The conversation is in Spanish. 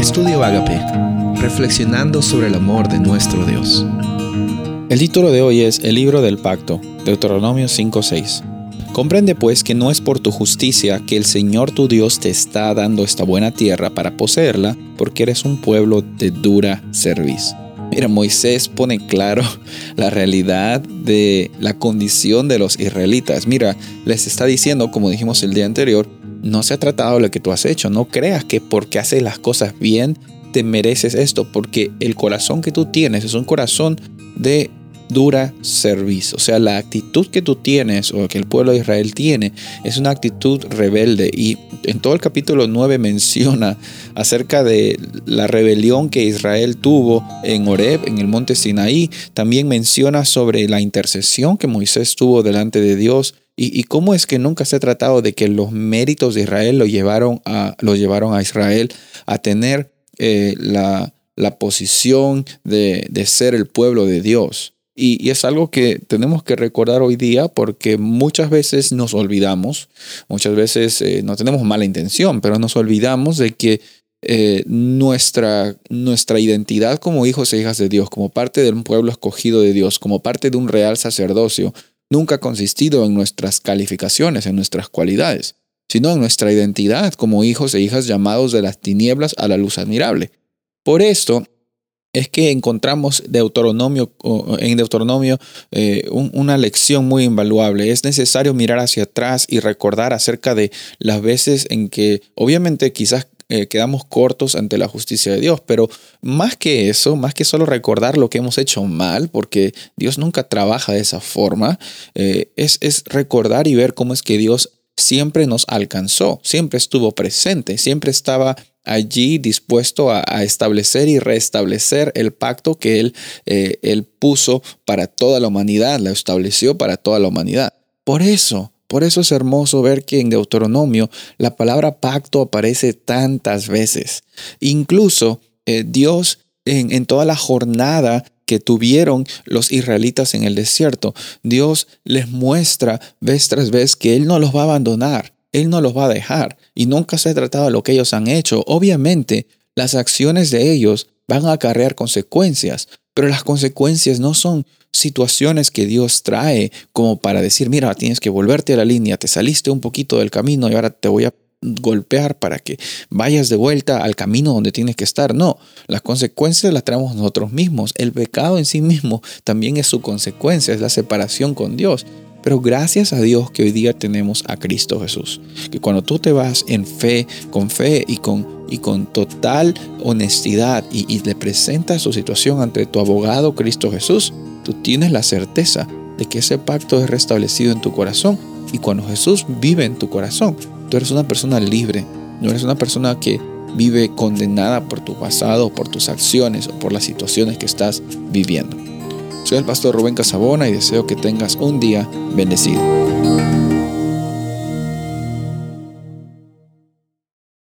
Estudio Agape, reflexionando sobre el amor de nuestro Dios. El título de hoy es El libro del pacto, Deuteronomio 5:6. Comprende pues que no es por tu justicia que el Señor tu Dios te está dando esta buena tierra para poseerla, porque eres un pueblo de dura cerviz. Mira, Moisés pone claro la realidad de la condición de los israelitas. Mira, les está diciendo, como dijimos el día anterior, no se ha tratado lo que tú has hecho. No creas que porque haces las cosas bien te mereces esto, porque el corazón que tú tienes es un corazón de dura servicio. O sea, la actitud que tú tienes o que el pueblo de Israel tiene es una actitud rebelde. Y en todo el capítulo 9 menciona acerca de la rebelión que Israel tuvo en Horeb, en el monte Sinaí. También menciona sobre la intercesión que Moisés tuvo delante de Dios. Y, cómo es que nunca se ha tratado de que los méritos de Israel lo llevaron a, lo llevaron a Israel a tener eh, la, la, posición de, de ser el pueblo de Dios. Y, es algo que tenemos que recordar hoy día porque muchas veces nos olvidamos, muchas veces eh, no tenemos mala intención, pero nos olvidamos de que eh, nuestra, nuestra identidad como hijos e hijas de Dios, como parte de un pueblo escogido de Dios, como parte de un real sacerdocio, nunca ha consistido en nuestras calificaciones, en nuestras cualidades, sino en nuestra identidad como hijos e hijas llamados de las tinieblas a la luz admirable. Por esto, es que encontramos en Deuteronomio eh, una lección muy invaluable. Es necesario mirar hacia atrás y recordar acerca de las veces en que obviamente quizás eh, quedamos cortos ante la justicia de Dios, pero más que eso, más que solo recordar lo que hemos hecho mal, porque Dios nunca trabaja de esa forma, eh, es, es recordar y ver cómo es que Dios siempre nos alcanzó, siempre estuvo presente, siempre estaba allí dispuesto a, establecer y restablecer el pacto que él, eh, él puso para toda la humanidad, lo estableció para toda la humanidad. Por eso, por eso es hermoso ver que en Deuteronomio la palabra pacto aparece tantas veces. Incluso eh, Dios en, en toda la jornada que tuvieron los israelitas en el desierto, Dios les muestra vez tras vez que Él no los va a abandonar, él no los va a dejar y nunca se ha tratado de lo que ellos han hecho. Obviamente, las acciones de ellos van a acarrear consecuencias, pero las consecuencias no son situaciones que Dios trae como para decir, mira, tienes que volverte a la línea, te saliste un poquito del camino y ahora te voy a golpear para que vayas de vuelta al camino donde tienes que estar. No, las consecuencias las traemos nosotros mismos. El pecado en sí mismo también es su consecuencia, es la separación con Dios. Pero gracias a Dios que hoy día tenemos a Cristo Jesús. Que cuando tú te vas en fe, con fe y con, y con total honestidad y, le presentas tu situación ante tu abogado Cristo Jesús, tú tienes la certeza de que ese pacto es restablecido en tu corazón. Y cuando Jesús vive en tu corazón, tú eres una persona libre. No eres una persona que vive condenada por tu pasado, por tus acciones o por las situaciones que estás viviendo. Soy el pastor Rubén Casabona y deseo que tengas un día bendecido.